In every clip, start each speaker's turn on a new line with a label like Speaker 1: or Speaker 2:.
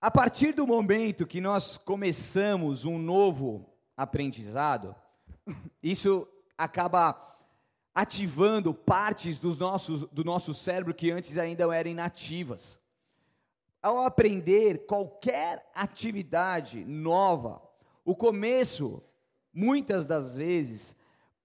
Speaker 1: A partir do momento que nós começamos um novo aprendizado, isso acaba ativando partes dos nossos, do nosso cérebro que antes ainda eram inativas. Ao aprender qualquer atividade nova, o começo, muitas das vezes,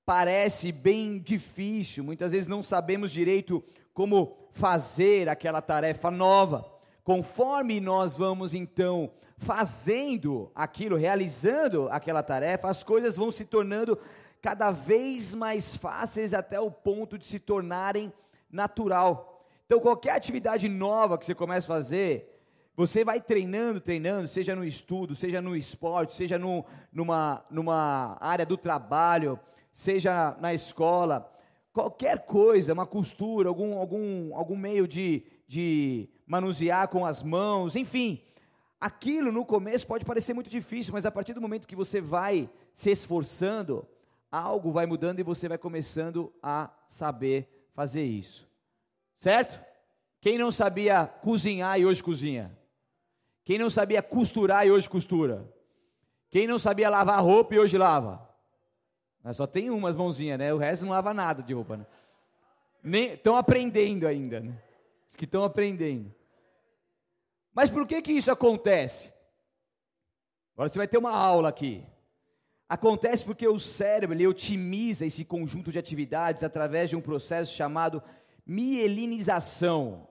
Speaker 1: parece bem difícil, muitas vezes não sabemos direito como fazer aquela tarefa nova. Conforme nós vamos então fazendo aquilo, realizando aquela tarefa, as coisas vão se tornando cada vez mais fáceis até o ponto de se tornarem natural. Então, qualquer atividade nova que você comece a fazer, você vai treinando, treinando, seja no estudo, seja no esporte, seja no, numa, numa área do trabalho, seja na escola, qualquer coisa, uma costura, algum, algum, algum meio de, de manusear com as mãos, enfim, aquilo no começo pode parecer muito difícil, mas a partir do momento que você vai se esforçando, algo vai mudando e você vai começando a saber fazer isso. Certo? Quem não sabia cozinhar e hoje cozinha? Quem não sabia costurar e hoje costura? Quem não sabia lavar roupa e hoje lava? Mas só tem umas mãozinhas, né? O resto não lava nada de roupa, né? Estão aprendendo ainda, né? Que estão aprendendo. Mas por que que isso acontece? Agora você vai ter uma aula aqui. Acontece porque o cérebro ele otimiza esse conjunto de atividades através de um processo chamado mielinização.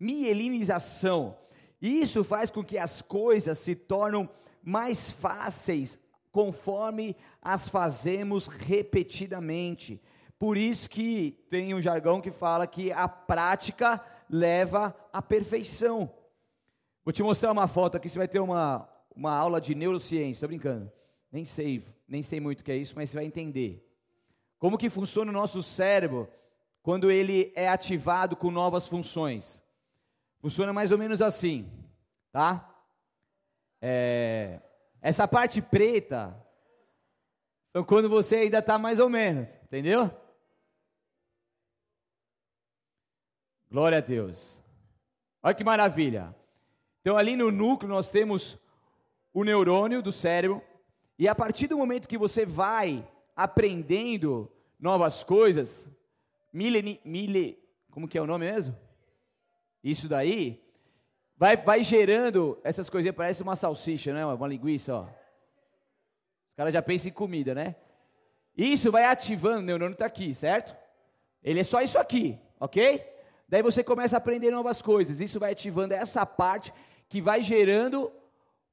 Speaker 1: Mielinização. Isso faz com que as coisas se tornem mais fáceis conforme as fazemos repetidamente. Por isso que tem um jargão que fala que a prática leva à perfeição. Vou te mostrar uma foto aqui, você vai ter uma, uma aula de neurociência, estou brincando. Nem sei, nem sei muito o que é isso, mas você vai entender. Como que funciona o nosso cérebro quando ele é ativado com novas funções? Funciona mais ou menos assim, tá? É, essa parte preta são quando você ainda está mais ou menos, entendeu? Glória a Deus. Olha que maravilha. Então, ali no núcleo, nós temos o neurônio do cérebro, e a partir do momento que você vai aprendendo novas coisas, mile, mile, como que é o nome mesmo? Isso daí, vai, vai gerando essas coisinhas, parece uma salsicha, né? Uma linguiça, ó. Os caras já pensam em comida, né? Isso vai ativando, o neurônio está aqui, certo? Ele é só isso aqui, ok? Daí você começa a aprender novas coisas. Isso vai ativando essa parte que vai gerando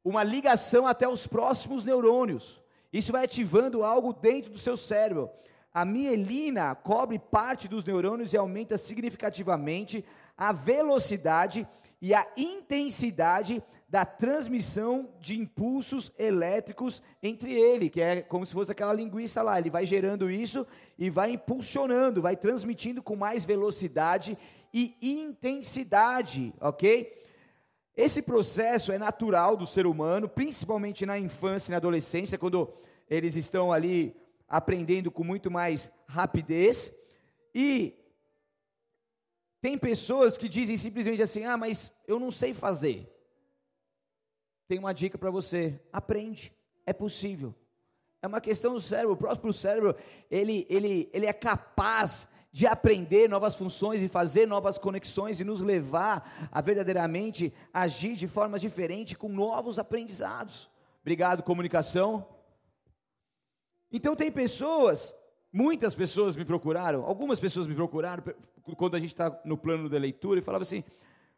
Speaker 1: uma ligação até os próximos neurônios. Isso vai ativando algo dentro do seu cérebro. A mielina cobre parte dos neurônios e aumenta significativamente a velocidade e a intensidade da transmissão de impulsos elétricos entre ele, que é como se fosse aquela linguiça lá. Ele vai gerando isso e vai impulsionando, vai transmitindo com mais velocidade e intensidade, ok? Esse processo é natural do ser humano, principalmente na infância e na adolescência, quando eles estão ali aprendendo com muito mais rapidez. E tem pessoas que dizem simplesmente assim: ah, mas eu não sei fazer. Tem uma dica para você: aprende, é possível. É uma questão do cérebro, o próprio cérebro, ele, ele, ele é capaz de aprender novas funções e fazer novas conexões e nos levar a verdadeiramente agir de formas diferentes com novos aprendizados. Obrigado, comunicação. Então tem pessoas, muitas pessoas me procuraram, algumas pessoas me procuraram quando a gente está no plano da leitura e falavam assim,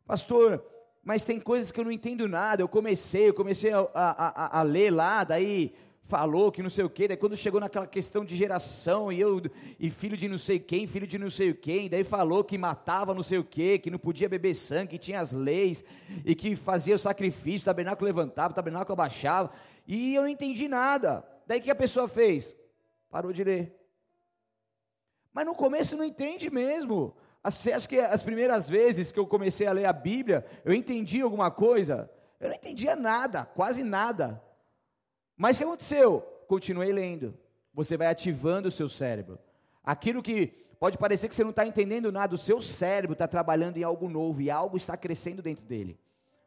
Speaker 1: pastor, mas tem coisas que eu não entendo nada. Eu comecei, eu comecei a, a, a, a ler lá, daí falou que não sei o quê, daí quando chegou naquela questão de geração, e eu, e filho de não sei quem, filho de não sei quem, daí falou que matava não sei o quê, que não podia beber sangue, que tinha as leis, e que fazia o sacrifício, o tabernáculo levantava, o tabernáculo abaixava, e eu não entendi nada. Daí o que a pessoa fez? Parou de ler. Mas no começo não entende mesmo. Você acha que as primeiras vezes que eu comecei a ler a Bíblia, eu entendi alguma coisa? Eu não entendia nada, quase nada. Mas o que aconteceu? Continuei lendo. Você vai ativando o seu cérebro. Aquilo que pode parecer que você não está entendendo nada, o seu cérebro está trabalhando em algo novo e algo está crescendo dentro dele.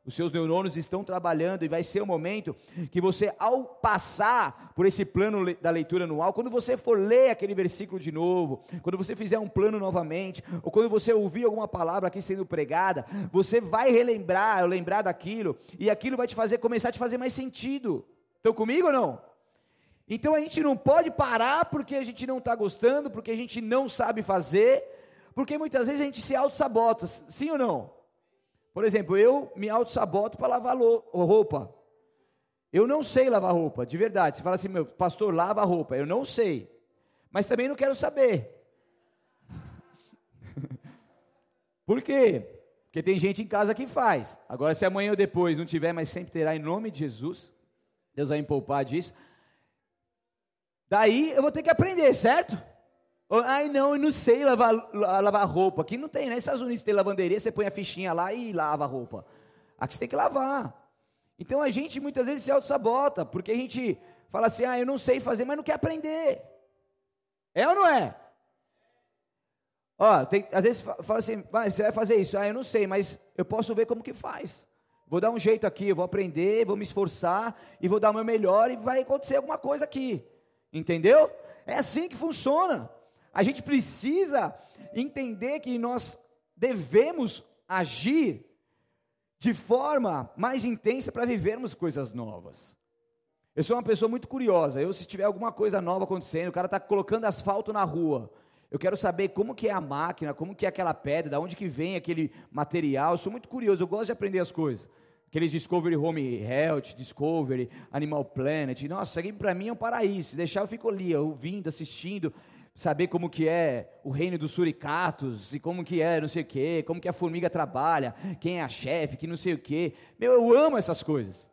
Speaker 1: Os seus neurônios estão trabalhando e vai ser o momento que você, ao passar por esse plano da leitura anual, quando você for ler aquele versículo de novo, quando você fizer um plano novamente, ou quando você ouvir alguma palavra aqui sendo pregada, você vai relembrar, lembrar daquilo, e aquilo vai te fazer começar a te fazer mais sentido. Estão comigo ou não? Então a gente não pode parar porque a gente não está gostando, porque a gente não sabe fazer, porque muitas vezes a gente se auto-sabota, sim ou não? Por exemplo, eu me auto-saboto para lavar roupa. Eu não sei lavar roupa, de verdade. Você fala assim, meu pastor, lava roupa. Eu não sei. Mas também não quero saber. Por quê? Porque tem gente em casa que faz. Agora, se amanhã ou depois não tiver, mas sempre terá em nome de Jesus, Deus vai me poupar disso. Daí eu vou ter que aprender, certo? Ai, não, eu não sei lavar, lavar roupa. Aqui não tem, né? Nos Estados Unidos tem lavanderia, você põe a fichinha lá e lava a roupa. Aqui você tem que lavar. Então a gente muitas vezes se auto-sabota, porque a gente fala assim, ah, eu não sei fazer, mas não quer aprender. É ou não é? Ó, tem, às vezes fala assim, você vai fazer isso, ah, eu não sei, mas eu posso ver como que faz. Vou dar um jeito aqui, vou aprender, vou me esforçar e vou dar o meu melhor e vai acontecer alguma coisa aqui. Entendeu? É assim que funciona. A gente precisa entender que nós devemos agir de forma mais intensa para vivermos coisas novas. Eu sou uma pessoa muito curiosa. Eu, se tiver alguma coisa nova acontecendo, o cara está colocando asfalto na rua. Eu quero saber como que é a máquina, como que é aquela pedra, de onde que vem aquele material. Eu sou muito curioso, eu gosto de aprender as coisas. Aqueles Discovery Home Health, Discovery, Animal Planet. Nossa, isso para mim é um paraíso. Deixar eu fico ali, ouvindo, assistindo saber como que é o reino dos suricatos, e como que é não sei o quê, como que a formiga trabalha, quem é a chefe, que não sei o quê. Meu, eu amo essas coisas.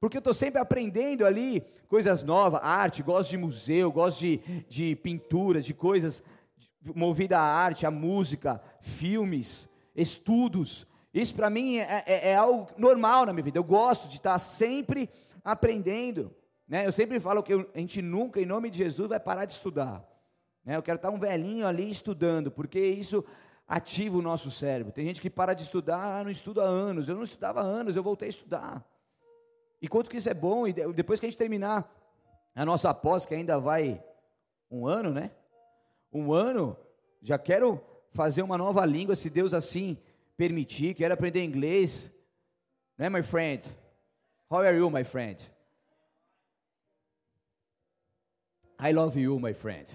Speaker 1: Porque eu estou sempre aprendendo ali coisas novas, arte, gosto de museu, gosto de, de pinturas, de coisas movida à arte, à música, filmes, estudos. Isso para mim é, é, é, algo normal na minha vida. Eu gosto de estar sempre aprendendo. Né? Eu sempre falo que a gente nunca, em nome de Jesus, vai parar de estudar. Né? Eu quero estar um velhinho ali estudando, porque isso ativa o nosso cérebro. Tem gente que para de estudar, ah, não estuda há anos. Eu não estudava há anos, eu voltei a estudar. E quanto que isso é bom, e depois que a gente terminar a nossa pós, que ainda vai um ano, né? Um ano, já quero fazer uma nova língua, se Deus assim permitir, quero aprender inglês. Né, my friend? How are you, my friend? I love you, my friend.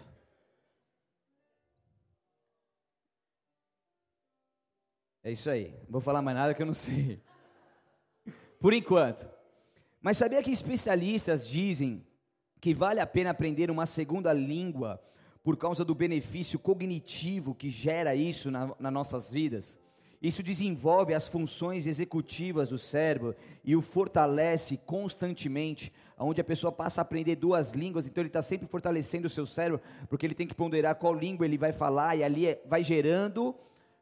Speaker 1: É isso aí. Não vou falar mais nada que eu não sei. Por enquanto. Mas sabia que especialistas dizem que vale a pena aprender uma segunda língua por causa do benefício cognitivo que gera isso na, nas nossas vidas? Isso desenvolve as funções executivas do cérebro e o fortalece constantemente, onde a pessoa passa a aprender duas línguas, então ele está sempre fortalecendo o seu cérebro, porque ele tem que ponderar qual língua ele vai falar, e ali é, vai gerando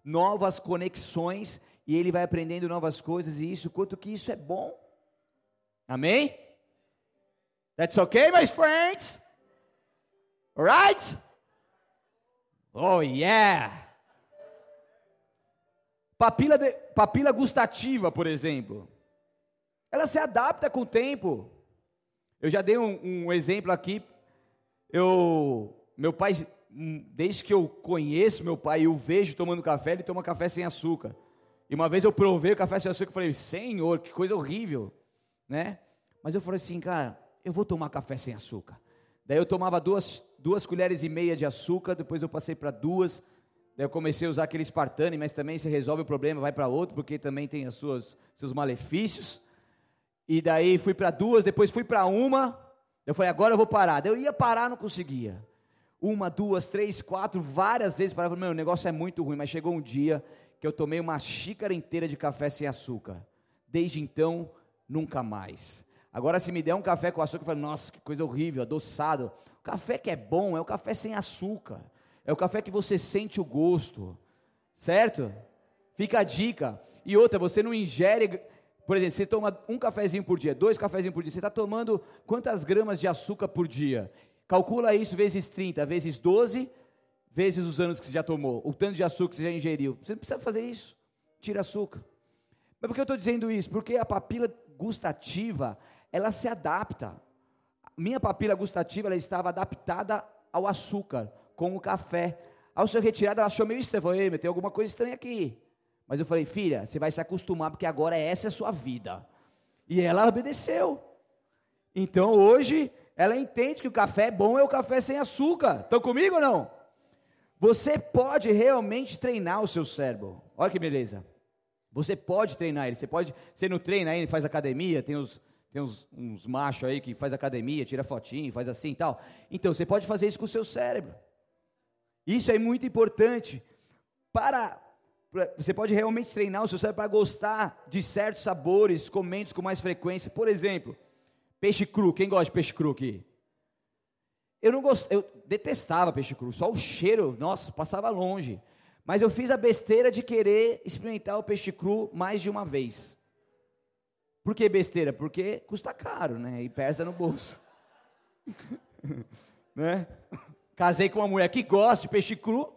Speaker 1: novas conexões e ele vai aprendendo novas coisas e isso, quanto que isso é bom. Amém? That's okay, my friends? Alright? Oh yeah! Papila, de, papila gustativa, por exemplo. Ela se adapta com o tempo. Eu já dei um, um exemplo aqui. Eu, meu pai desde que eu conheço meu pai e o vejo tomando café, ele toma café sem açúcar. E uma vez eu provei o café sem açúcar e falei, Senhor, que coisa horrível, né? Mas eu falei assim, cara, eu vou tomar café sem açúcar. Daí eu tomava duas, duas colheres e meia de açúcar, depois eu passei para duas, daí eu comecei a usar aquele Spartane, mas também se resolve o problema, vai para outro, porque também tem os seus malefícios. E daí fui para duas, depois fui para uma, eu falei, agora eu vou parar. Daí eu ia parar, não conseguia uma, duas, três, quatro, várias vezes para meu, o negócio é muito ruim, mas chegou um dia que eu tomei uma xícara inteira de café sem açúcar. Desde então, nunca mais. Agora, se me der um café com açúcar, eu falo, nossa, que coisa horrível, adoçado. Café que é bom é o café sem açúcar. É o café que você sente o gosto. Certo? Fica a dica. E outra, você não ingere. Por exemplo, você toma um cafezinho por dia, dois cafezinhos por dia. Você está tomando quantas gramas de açúcar por dia? Calcula isso vezes 30, vezes 12, vezes os anos que você já tomou, o tanto de açúcar que você já ingeriu. Você não precisa fazer isso. Tira açúcar. Mas por que eu estou dizendo isso? Porque a papila gustativa, ela se adapta. Minha papila gustativa, ela estava adaptada ao açúcar, com o café. Ao ser retirada, ela achou meio estranho. Falei, tem alguma coisa estranha aqui. Mas eu falei, filha, você vai se acostumar, porque agora essa é a sua vida. E ela obedeceu. Então hoje, ela entende que o café bom é o café sem açúcar. Estão comigo ou não? Você pode realmente treinar o seu cérebro. Olha que beleza. Você pode treinar ele. Você pode, você não treina ele, faz academia, tem os tem uns, uns machos aí que faz academia, tira fotinho, faz assim e tal. Então, você pode fazer isso com o seu cérebro. Isso é muito importante para você pode realmente treinar o seu cérebro para gostar de certos sabores, comendo com mais frequência. Por exemplo, peixe cru. Quem gosta de peixe cru aqui? Eu não gost... eu detestava peixe cru, só o cheiro, nossa, passava longe. Mas eu fiz a besteira de querer experimentar o peixe cru mais de uma vez. Por que besteira? Porque custa caro, né? E pesa no bolso. né? Casei com uma mulher que gosta de peixe cru,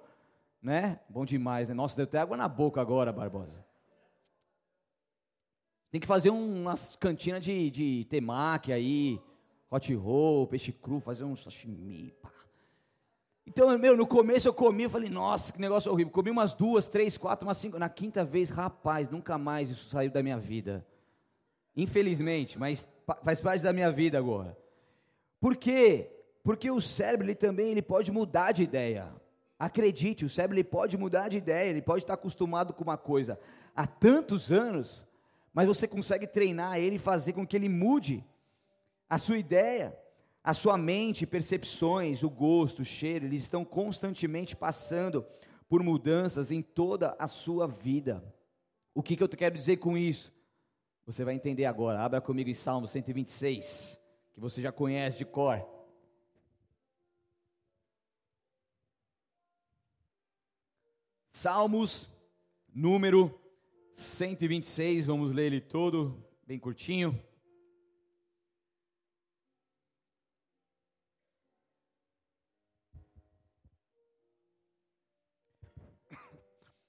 Speaker 1: né? Bom demais, né? Nossa, deu até água na boca agora, Barbosa. Tem que fazer umas cantinas de, de temaki aí, hot roll, peixe cru, fazer um sashimi, pá. Então, meu, no começo eu comi, eu falei, nossa, que negócio horrível. Comi umas duas, três, quatro, umas cinco. Na quinta vez, rapaz, nunca mais isso saiu da minha vida. Infelizmente, mas faz parte da minha vida agora. Por quê? Porque o cérebro ele também ele pode mudar de ideia. Acredite, o cérebro ele pode mudar de ideia, ele pode estar acostumado com uma coisa há tantos anos, mas você consegue treinar ele e fazer com que ele mude a sua ideia. A sua mente, percepções, o gosto, o cheiro, eles estão constantemente passando por mudanças em toda a sua vida. O que, que eu quero dizer com isso? Você vai entender agora. Abra comigo em Salmo 126, que você já conhece de cor. Salmos, número 126, vamos ler ele todo, bem curtinho.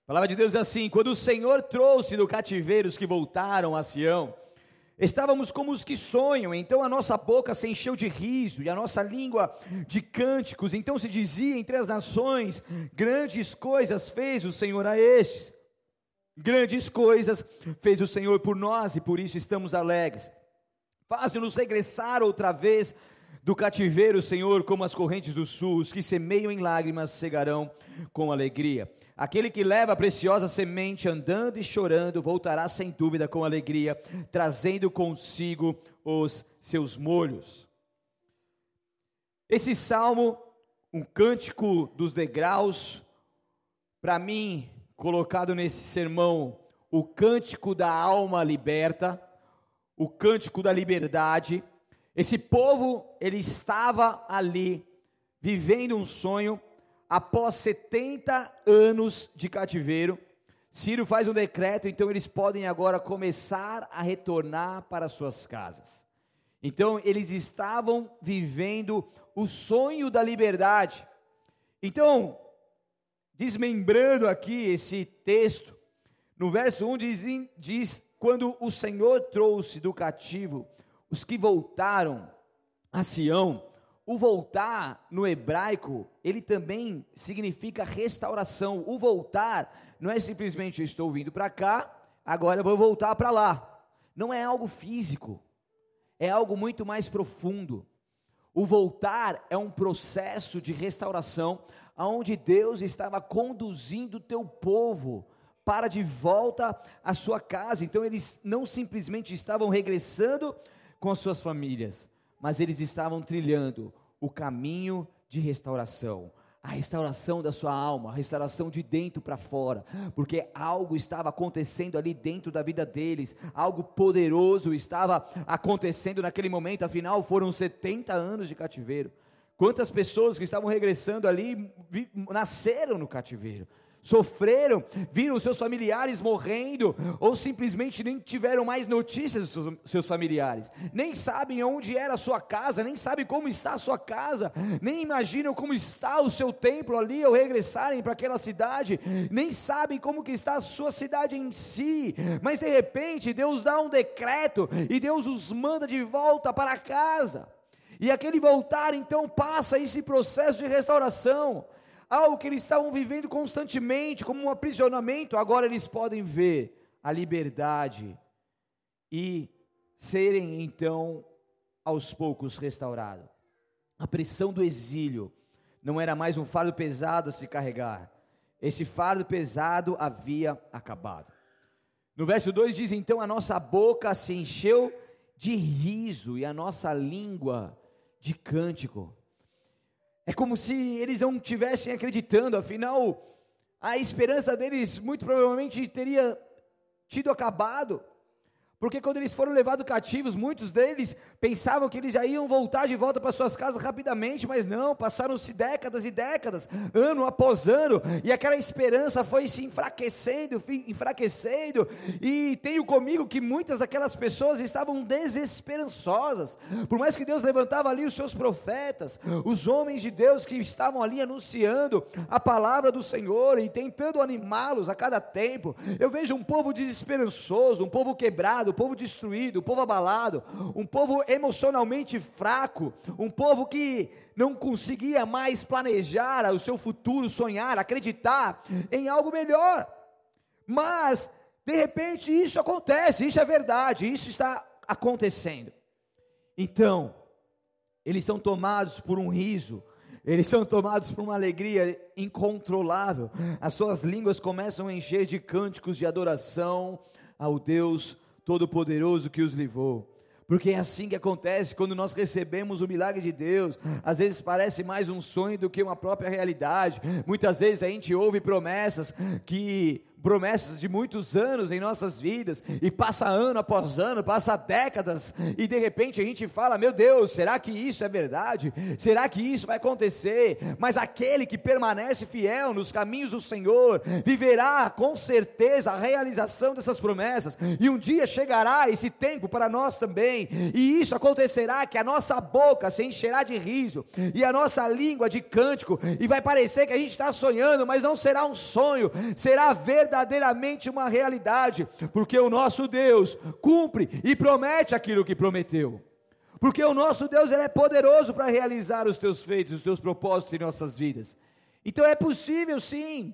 Speaker 1: A palavra de Deus é assim: quando o Senhor trouxe do cativeiro os que voltaram a Sião, estávamos como os que sonham, então a nossa boca se encheu de riso e a nossa língua de cânticos. Então se dizia entre as nações: grandes coisas fez o Senhor a estes. Grandes coisas fez o Senhor por nós e por isso estamos alegres. Faz-nos regressar outra vez do cativeiro, Senhor, como as correntes do sul, os que semeiam em lágrimas cegarão com alegria. Aquele que leva a preciosa semente andando e chorando, voltará sem dúvida com alegria, trazendo consigo os seus molhos. Esse salmo, um cântico dos degraus, para mim, colocado nesse sermão, o cântico da alma liberta, o cântico da liberdade. Esse povo, ele estava ali, vivendo um sonho, após 70 anos de cativeiro, Ciro faz um decreto, então eles podem agora começar a retornar para suas casas. Então eles estavam vivendo o sonho da liberdade. Então, desmembrando aqui esse texto, no verso 1 diz, diz: Quando o Senhor trouxe do cativo os que voltaram a Sião, o voltar no hebraico, ele também significa restauração. O voltar não é simplesmente eu estou vindo para cá, agora eu vou voltar para lá. Não é algo físico, é algo muito mais profundo. O voltar é um processo de restauração, aonde Deus estava conduzindo o teu povo para de volta à sua casa. Então eles não simplesmente estavam regressando com as suas famílias, mas eles estavam trilhando o caminho de restauração, a restauração da sua alma, a restauração de dentro para fora, porque algo estava acontecendo ali dentro da vida deles, algo poderoso estava acontecendo naquele momento, afinal foram 70 anos de cativeiro. Quantas pessoas que estavam regressando ali nasceram no cativeiro? Sofreram, viram seus familiares morrendo, ou simplesmente nem tiveram mais notícias dos seus familiares, nem sabem onde era a sua casa, nem sabem como está a sua casa, nem imaginam como está o seu templo ali ao regressarem para aquela cidade, nem sabem como que está a sua cidade em si, mas de repente Deus dá um decreto e Deus os manda de volta para casa. E aquele voltar então passa esse processo de restauração algo que eles estavam vivendo constantemente, como um aprisionamento, agora eles podem ver a liberdade e serem então aos poucos restaurados. A pressão do exílio não era mais um fardo pesado a se carregar, esse fardo pesado havia acabado. No verso 2 diz: Então a nossa boca se encheu de riso e a nossa língua de cântico. É como se eles não tivessem acreditando, afinal, a esperança deles muito provavelmente teria tido acabado. Porque quando eles foram levados cativos, muitos deles pensavam que eles já iam voltar de volta para suas casas rapidamente, mas não, passaram-se décadas e décadas, ano após ano, e aquela esperança foi se enfraquecendo, enfraquecendo, e tenho comigo que muitas daquelas pessoas estavam desesperançosas, por mais que Deus levantava ali os seus profetas, os homens de Deus que estavam ali anunciando a palavra do Senhor e tentando animá-los a cada tempo, eu vejo um povo desesperançoso, um povo quebrado, o povo destruído, o povo abalado, um povo emocionalmente fraco, um povo que não conseguia mais planejar o seu futuro, sonhar, acreditar em algo melhor. Mas, de repente, isso acontece, isso é verdade, isso está acontecendo. Então, eles são tomados por um riso, eles são tomados por uma alegria incontrolável, as suas línguas começam a encher de cânticos de adoração ao Deus Todo-Poderoso que os livrou. Porque é assim que acontece quando nós recebemos o milagre de Deus. Às vezes parece mais um sonho do que uma própria realidade. Muitas vezes a gente ouve promessas que promessas de muitos anos em nossas vidas, e passa ano após ano, passa décadas, e de repente a gente fala: Meu Deus, será que isso é verdade? Será que isso vai acontecer? Mas aquele que permanece fiel nos caminhos do Senhor, viverá com certeza a realização dessas promessas, e um dia chegará esse tempo para nós também, e isso acontecerá: que a nossa boca se encherá de riso, e a nossa língua de cântico, e vai parecer que a gente está sonhando, mas não será um sonho, será ver verdadeiramente uma realidade, porque o nosso Deus cumpre e promete aquilo que prometeu. Porque o nosso Deus ele é poderoso para realizar os teus feitos, os teus propósitos em nossas vidas. Então é possível sim.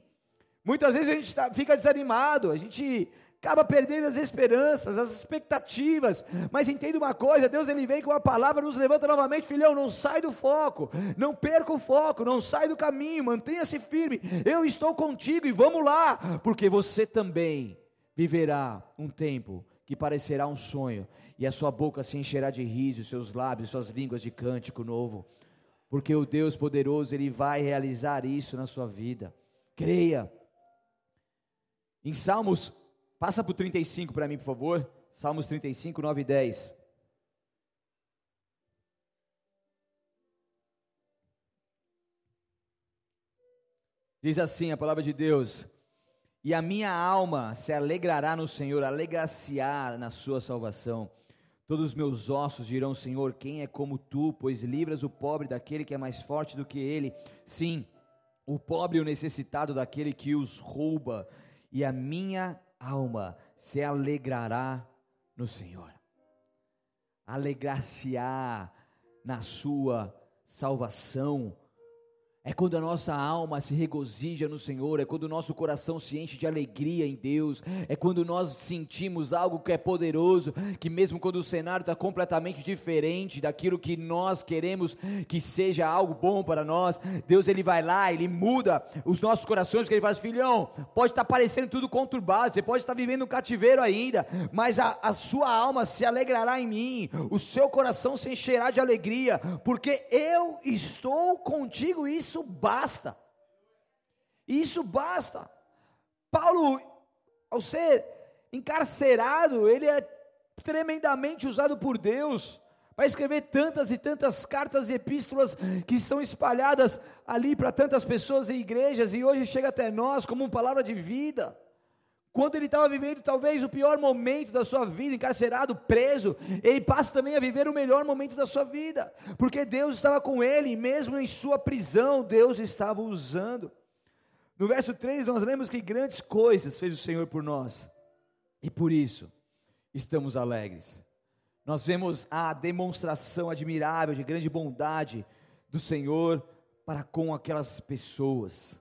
Speaker 1: Muitas vezes a gente tá, fica desanimado, a gente acaba perdendo as esperanças, as expectativas. Mas entenda uma coisa: Deus ele vem com a palavra, nos levanta novamente, filhão. Não sai do foco, não perca o foco, não sai do caminho, mantenha-se firme. Eu estou contigo e vamos lá, porque você também viverá um tempo que parecerá um sonho, e a sua boca se encherá de riso, seus lábios, suas línguas de cântico novo, porque o Deus poderoso, Ele vai realizar isso na sua vida. Creia. Em Salmos Passa para o 35 para mim, por favor. Salmos 35, 9 e 10. Diz assim a palavra de Deus: E a minha alma se alegrará no Senhor, alegrar-se-á na sua salvação. Todos os meus ossos dirão: Senhor, quem é como tu, pois livras o pobre daquele que é mais forte do que ele. Sim, o pobre e o necessitado daquele que os rouba. E a minha alma se alegrará no Senhor. Alegrar-se-á na sua salvação é quando a nossa alma se regozija no Senhor, é quando o nosso coração se enche de alegria em Deus, é quando nós sentimos algo que é poderoso, que mesmo quando o cenário está completamente diferente daquilo que nós queremos que seja algo bom para nós, Deus ele vai lá, ele muda os nossos corações, porque ele faz, filhão, pode estar tá parecendo tudo conturbado, você pode estar tá vivendo um cativeiro ainda, mas a, a sua alma se alegrará em mim, o seu coração se encherá de alegria, porque eu estou contigo, isso isso basta. Isso basta. Paulo, ao ser encarcerado, ele é tremendamente usado por Deus Vai escrever tantas e tantas cartas e epístolas que são espalhadas ali para tantas pessoas e igrejas e hoje chega até nós como uma palavra de vida. Quando ele estava vivendo talvez o pior momento da sua vida, encarcerado, preso, ele passa também a viver o melhor momento da sua vida, porque Deus estava com ele, e mesmo em sua prisão, Deus estava usando. No verso 3, nós lemos que grandes coisas fez o Senhor por nós, e por isso estamos alegres. Nós vemos a demonstração admirável de grande bondade do Senhor para com aquelas pessoas.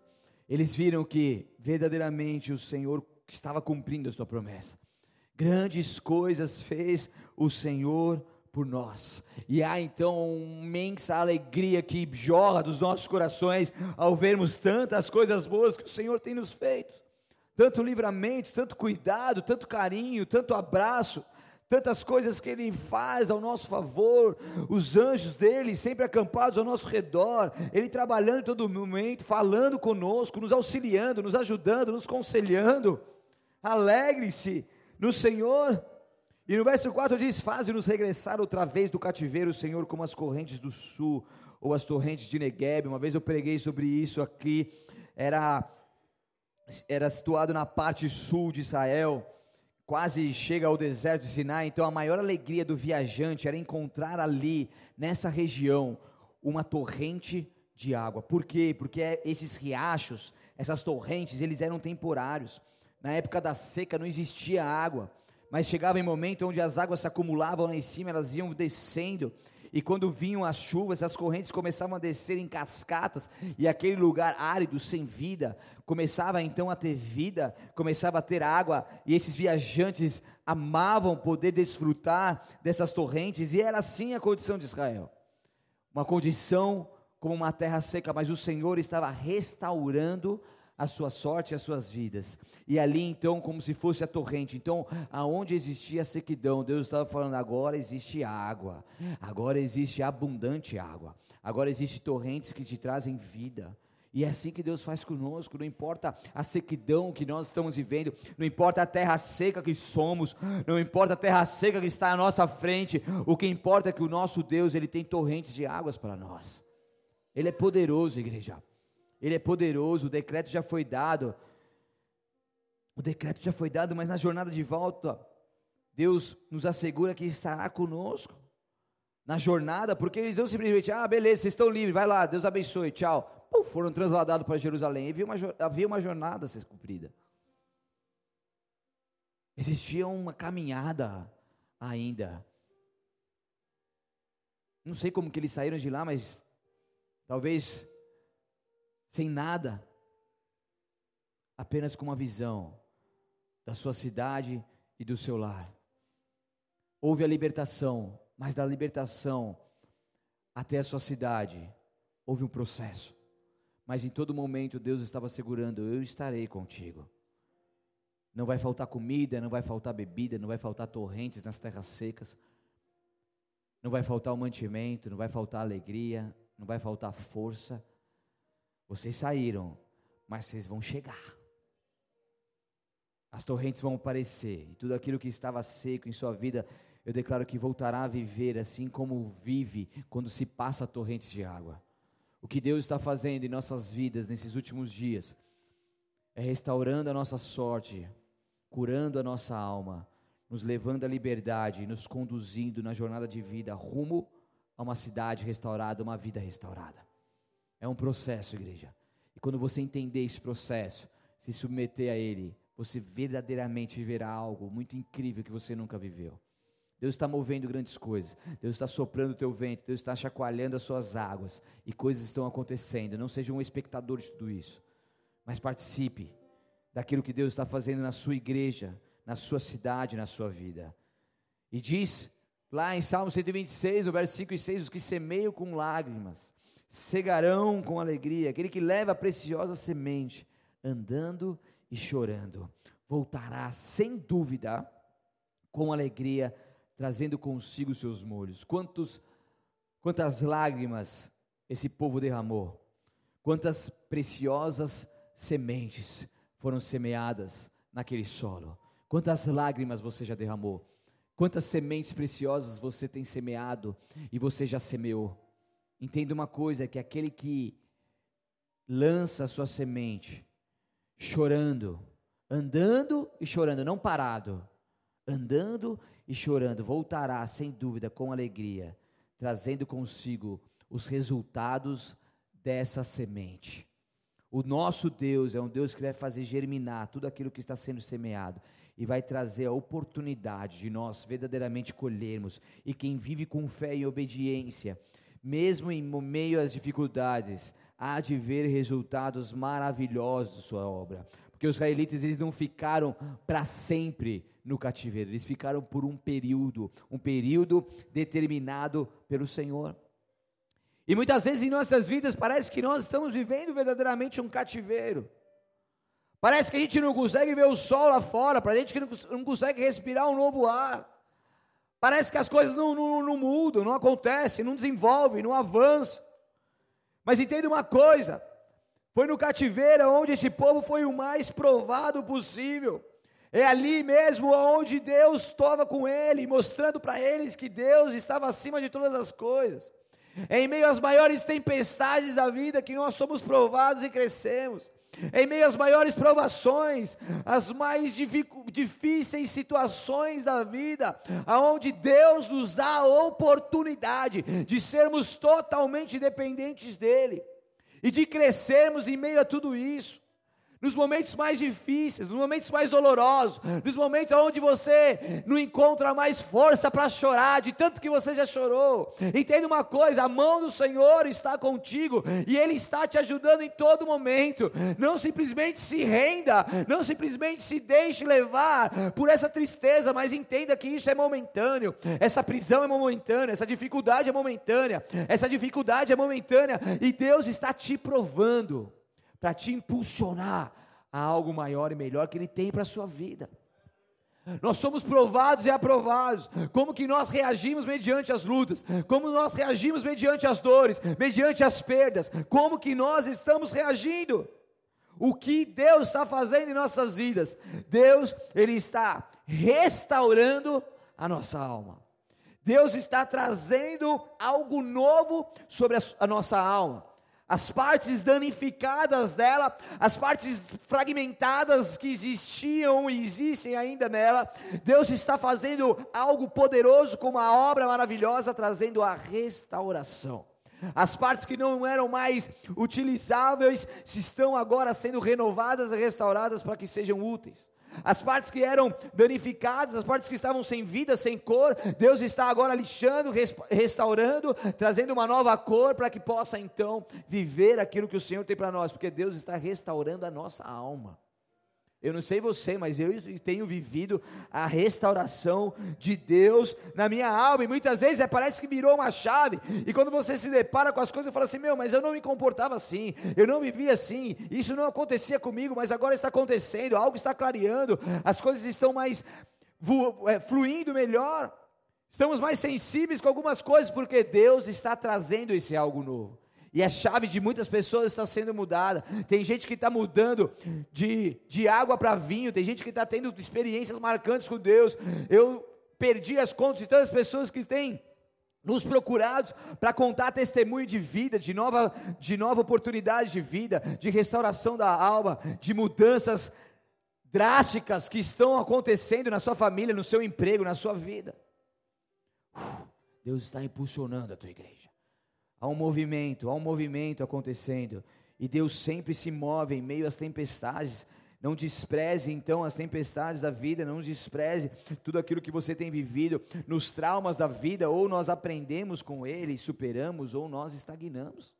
Speaker 1: Eles viram que verdadeiramente o Senhor estava cumprindo a sua promessa. Grandes coisas fez o Senhor por nós. E há então imensa alegria que jorra dos nossos corações ao vermos tantas coisas boas que o Senhor tem nos feito. Tanto livramento, tanto cuidado, tanto carinho, tanto abraço, tantas coisas que Ele faz ao nosso favor, os anjos dele sempre acampados ao nosso redor, Ele trabalhando todo momento, falando conosco, nos auxiliando, nos ajudando, nos conselhando alegre-se no Senhor. E no verso 4 diz: Faze-nos regressar outra vez do cativeiro, Senhor, como as correntes do sul, ou as torrentes de Negueb. Uma vez eu preguei sobre isso aqui, era, era situado na parte sul de Israel, quase chega ao deserto de Sinai. Então a maior alegria do viajante era encontrar ali, nessa região, uma torrente de água. Por quê? Porque esses riachos, essas torrentes, eles eram temporários. Na época da seca não existia água, mas chegava em momento onde as águas se acumulavam lá em cima, elas iam descendo, e quando vinham as chuvas, as correntes começavam a descer em cascatas, e aquele lugar árido, sem vida, começava então a ter vida, começava a ter água, e esses viajantes amavam poder desfrutar dessas torrentes, e era assim a condição de Israel. Uma condição como uma terra seca, mas o Senhor estava restaurando a sua sorte e as suas vidas. E ali então, como se fosse a torrente. Então, aonde existia a sequidão, Deus estava falando: agora existe água, agora existe abundante água, agora existe torrentes que te trazem vida. E é assim que Deus faz conosco, não importa a sequidão que nós estamos vivendo, não importa a terra seca que somos, não importa a terra seca que está à nossa frente, o que importa é que o nosso Deus, ele tem torrentes de águas para nós. Ele é poderoso, igreja. Ele é poderoso, o decreto já foi dado. O decreto já foi dado, mas na jornada de volta, Deus nos assegura que estará conosco. Na jornada, porque eles não simplesmente, ah, beleza, vocês estão livres, vai lá, Deus abençoe, tchau. Pum, foram transladados para Jerusalém. Havia uma, havia uma jornada a ser cumprida. Existia uma caminhada ainda. Não sei como que eles saíram de lá, mas talvez sem nada, apenas com uma visão da sua cidade e do seu lar. Houve a libertação, mas da libertação até a sua cidade houve um processo. Mas em todo momento Deus estava segurando: eu estarei contigo. Não vai faltar comida, não vai faltar bebida, não vai faltar torrentes nas terras secas. Não vai faltar o mantimento, não vai faltar alegria, não vai faltar força vocês saíram, mas vocês vão chegar. As torrentes vão aparecer, e tudo aquilo que estava seco em sua vida, eu declaro que voltará a viver assim como vive quando se passa torrentes de água. O que Deus está fazendo em nossas vidas nesses últimos dias é restaurando a nossa sorte, curando a nossa alma, nos levando à liberdade, nos conduzindo na jornada de vida rumo a uma cidade restaurada, uma vida restaurada. É um processo, igreja. E quando você entender esse processo, se submeter a ele, você verdadeiramente viverá algo muito incrível que você nunca viveu. Deus está movendo grandes coisas. Deus está soprando o teu vento. Deus está chacoalhando as suas águas. E coisas estão acontecendo. Não seja um espectador de tudo isso. Mas participe daquilo que Deus está fazendo na sua igreja, na sua cidade, na sua vida. E diz lá em Salmo 126, no verso 5 e 6, os que semeiam com lágrimas cegarão com alegria, aquele que leva a preciosa semente, andando e chorando, voltará sem dúvida com alegria, trazendo consigo seus molhos. Quantos, quantas lágrimas esse povo derramou, quantas preciosas sementes foram semeadas naquele solo, quantas lágrimas você já derramou, Quantas sementes preciosas você tem semeado e você já semeou? Entenda uma coisa: que aquele que lança a sua semente, chorando, andando e chorando, não parado, andando e chorando, voltará sem dúvida com alegria, trazendo consigo os resultados dessa semente. O nosso Deus é um Deus que vai fazer germinar tudo aquilo que está sendo semeado e vai trazer a oportunidade de nós verdadeiramente colhermos. E quem vive com fé e obediência, mesmo em meio às dificuldades, há de ver resultados maravilhosos de sua obra. Porque os israelitas eles não ficaram para sempre no cativeiro, eles ficaram por um período, um período determinado pelo Senhor. E muitas vezes em nossas vidas parece que nós estamos vivendo verdadeiramente um cativeiro. Parece que a gente não consegue ver o sol lá fora, para a gente que não consegue respirar um novo ar. Parece que as coisas não, não, não mudam, não acontecem, não desenvolvem, não avançam. Mas entenda uma coisa: foi no cativeiro onde esse povo foi o mais provado possível. É ali mesmo onde Deus estava com ele, mostrando para eles que Deus estava acima de todas as coisas. É em meio às maiores tempestades da vida que nós somos provados e crescemos. Em meio às maiores provações, as mais difíceis situações da vida, aonde Deus nos dá a oportunidade de sermos totalmente dependentes dele e de crescermos em meio a tudo isso nos momentos mais difíceis, nos momentos mais dolorosos, nos momentos onde você não encontra mais força para chorar, de tanto que você já chorou. Entenda uma coisa: a mão do Senhor está contigo e Ele está te ajudando em todo momento. Não simplesmente se renda, não simplesmente se deixe levar por essa tristeza, mas entenda que isso é momentâneo, essa prisão é momentânea, essa dificuldade é momentânea, essa dificuldade é momentânea e Deus está te provando para te impulsionar a algo maior e melhor que Ele tem para a sua vida. Nós somos provados e aprovados. Como que nós reagimos mediante as lutas? Como nós reagimos mediante as dores, mediante as perdas? Como que nós estamos reagindo? O que Deus está fazendo em nossas vidas? Deus, Ele está restaurando a nossa alma. Deus está trazendo algo novo sobre a, a nossa alma as partes danificadas dela, as partes fragmentadas que existiam e existem ainda nela, Deus está fazendo algo poderoso com uma obra maravilhosa, trazendo a restauração. As partes que não eram mais utilizáveis estão agora sendo renovadas e restauradas para que sejam úteis. As partes que eram danificadas, as partes que estavam sem vida, sem cor, Deus está agora lixando, restaurando, trazendo uma nova cor para que possa então viver aquilo que o Senhor tem para nós, porque Deus está restaurando a nossa alma. Eu não sei você, mas eu tenho vivido a restauração de Deus na minha alma. E muitas vezes é, parece que virou uma chave. E quando você se depara com as coisas, fala assim: Meu, mas eu não me comportava assim. Eu não vivia assim. Isso não acontecia comigo, mas agora está acontecendo. Algo está clareando. As coisas estão mais é, fluindo melhor. Estamos mais sensíveis com algumas coisas, porque Deus está trazendo esse algo novo. E a chave de muitas pessoas está sendo mudada. Tem gente que está mudando de, de água para vinho. Tem gente que está tendo experiências marcantes com Deus. Eu perdi as contas de tantas pessoas que têm nos procurado para contar testemunho de vida, de nova, de nova oportunidade de vida, de restauração da alma, de mudanças drásticas que estão acontecendo na sua família, no seu emprego, na sua vida. Deus está impulsionando a tua igreja. Há um movimento, há um movimento acontecendo. E Deus sempre se move em meio às tempestades. Não despreze então as tempestades da vida, não despreze tudo aquilo que você tem vivido nos traumas da vida, ou nós aprendemos com ele, superamos, ou nós estagnamos.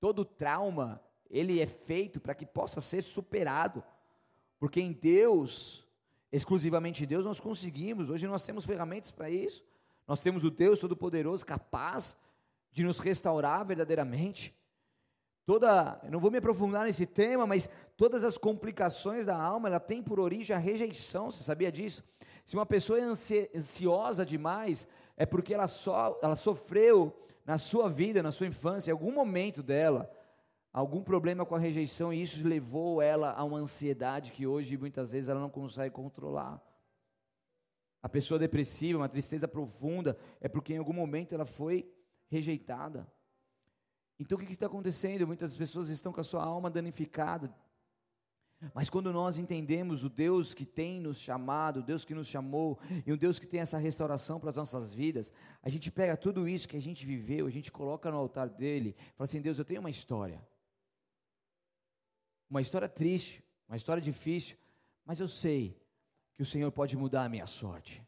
Speaker 1: Todo trauma, ele é feito para que possa ser superado, porque em Deus, exclusivamente em Deus, nós conseguimos. Hoje nós temos ferramentas para isso. Nós temos o Deus Todo-Poderoso capaz de nos restaurar verdadeiramente. Toda, eu não vou me aprofundar nesse tema, mas todas as complicações da alma, ela tem por origem a rejeição, você sabia disso? Se uma pessoa é ansiosa demais, é porque ela, só, ela sofreu na sua vida, na sua infância, em algum momento dela, algum problema com a rejeição, e isso levou ela a uma ansiedade que hoje muitas vezes ela não consegue controlar. A pessoa depressiva, uma tristeza profunda, é porque em algum momento ela foi rejeitada. Então o que está acontecendo? Muitas pessoas estão com a sua alma danificada. Mas quando nós entendemos o Deus que tem nos chamado, o Deus que nos chamou, e um Deus que tem essa restauração para as nossas vidas, a gente pega tudo isso que a gente viveu, a gente coloca no altar dele, fala assim: Deus, eu tenho uma história. Uma história triste, uma história difícil, mas eu sei que o Senhor pode mudar a minha sorte.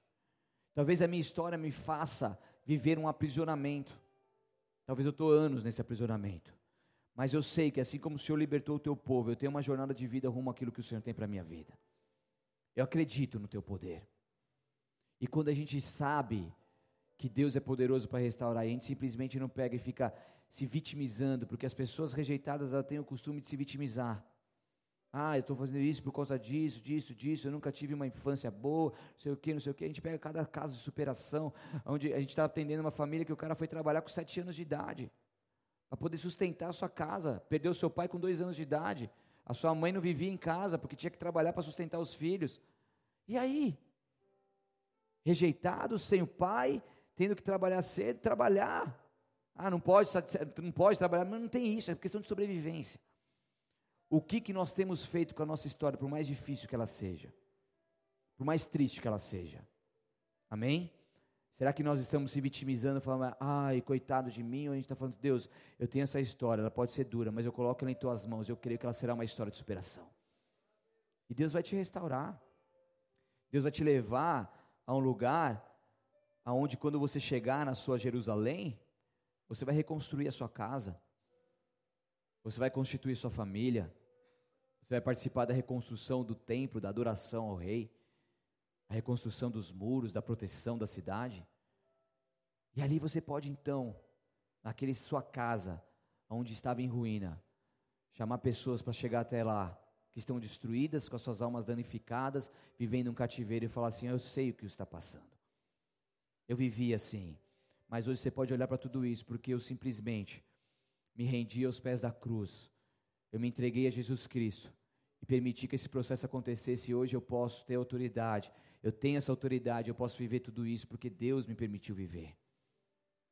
Speaker 1: Talvez a minha história me faça viver um aprisionamento. Talvez eu estou anos nesse aprisionamento. Mas eu sei que assim como o Senhor libertou o teu povo, eu tenho uma jornada de vida rumo àquilo que o Senhor tem para a minha vida. Eu acredito no teu poder. E quando a gente sabe que Deus é poderoso para restaurar, a gente simplesmente não pega e fica se vitimizando, porque as pessoas rejeitadas têm o costume de se vitimizar. Ah, eu estou fazendo isso por causa disso, disso, disso. Eu nunca tive uma infância boa, não sei o que, não sei o que. A gente pega cada caso de superação, onde a gente está atendendo uma família que o cara foi trabalhar com sete anos de idade, para poder sustentar a sua casa. Perdeu seu pai com dois anos de idade. A sua mãe não vivia em casa porque tinha que trabalhar para sustentar os filhos. E aí? Rejeitado, sem o pai, tendo que trabalhar cedo, trabalhar. Ah, não pode, não pode trabalhar, mas não tem isso, é questão de sobrevivência o que, que nós temos feito com a nossa história, por mais difícil que ela seja, por mais triste que ela seja. Amém? Será que nós estamos se vitimizando, falando, ai, coitado de mim, ou a gente está falando, Deus, eu tenho essa história, ela pode ser dura, mas eu coloco ela em tuas mãos, eu creio que ela será uma história de superação. E Deus vai te restaurar. Deus vai te levar a um lugar aonde quando você chegar na sua Jerusalém, você vai reconstruir a sua casa. Você vai constituir sua família. Você vai participar da reconstrução do templo, da adoração ao rei, a reconstrução dos muros, da proteção da cidade. E ali você pode então, naquele sua casa, onde estava em ruína, chamar pessoas para chegar até lá, que estão destruídas, com as suas almas danificadas, vivendo um cativeiro e falar assim: Eu sei o que está passando. Eu vivi assim. Mas hoje você pode olhar para tudo isso, porque eu simplesmente me rendi aos pés da cruz. Eu me entreguei a Jesus Cristo e permiti que esse processo acontecesse. Hoje eu posso ter autoridade. Eu tenho essa autoridade, eu posso viver tudo isso porque Deus me permitiu viver.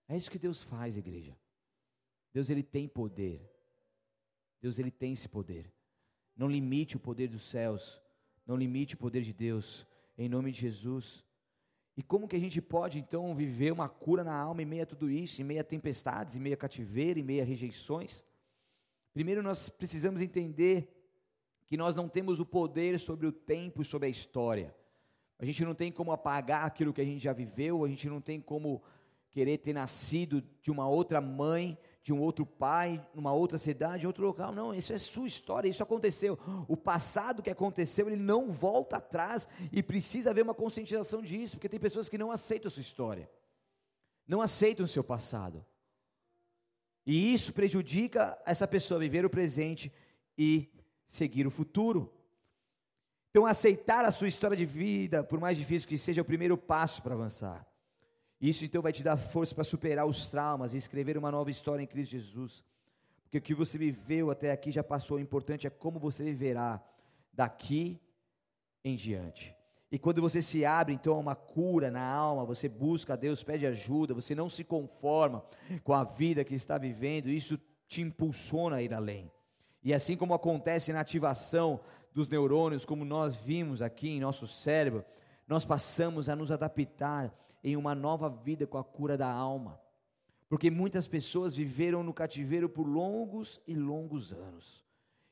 Speaker 1: É isso que Deus faz, igreja. Deus ele tem poder. Deus ele tem esse poder. Não limite o poder dos céus. Não limite o poder de Deus. Em nome de Jesus. E como que a gente pode então viver uma cura na alma em meio a tudo isso, em meio a tempestades, em meio a cativeiro, em meio a rejeições? Primeiro nós precisamos entender que nós não temos o poder sobre o tempo e sobre a história. A gente não tem como apagar aquilo que a gente já viveu, a gente não tem como querer ter nascido de uma outra mãe, de um outro pai, numa outra cidade, em outro local. Não, isso é sua história, isso aconteceu. O passado que aconteceu, ele não volta atrás e precisa haver uma conscientização disso, porque tem pessoas que não aceitam a sua história, não aceitam o seu passado. E isso prejudica essa pessoa viver o presente e seguir o futuro. Então, aceitar a sua história de vida, por mais difícil que seja, é o primeiro passo para avançar. Isso então vai te dar força para superar os traumas e escrever uma nova história em Cristo Jesus. Porque o que você viveu até aqui já passou, o importante é como você viverá daqui em diante. E quando você se abre então a uma cura na alma, você busca a Deus, pede ajuda, você não se conforma com a vida que está vivendo, isso te impulsiona a ir além. E assim como acontece na ativação dos neurônios, como nós vimos aqui em nosso cérebro, nós passamos a nos adaptar em uma nova vida com a cura da alma. Porque muitas pessoas viveram no cativeiro por longos e longos anos.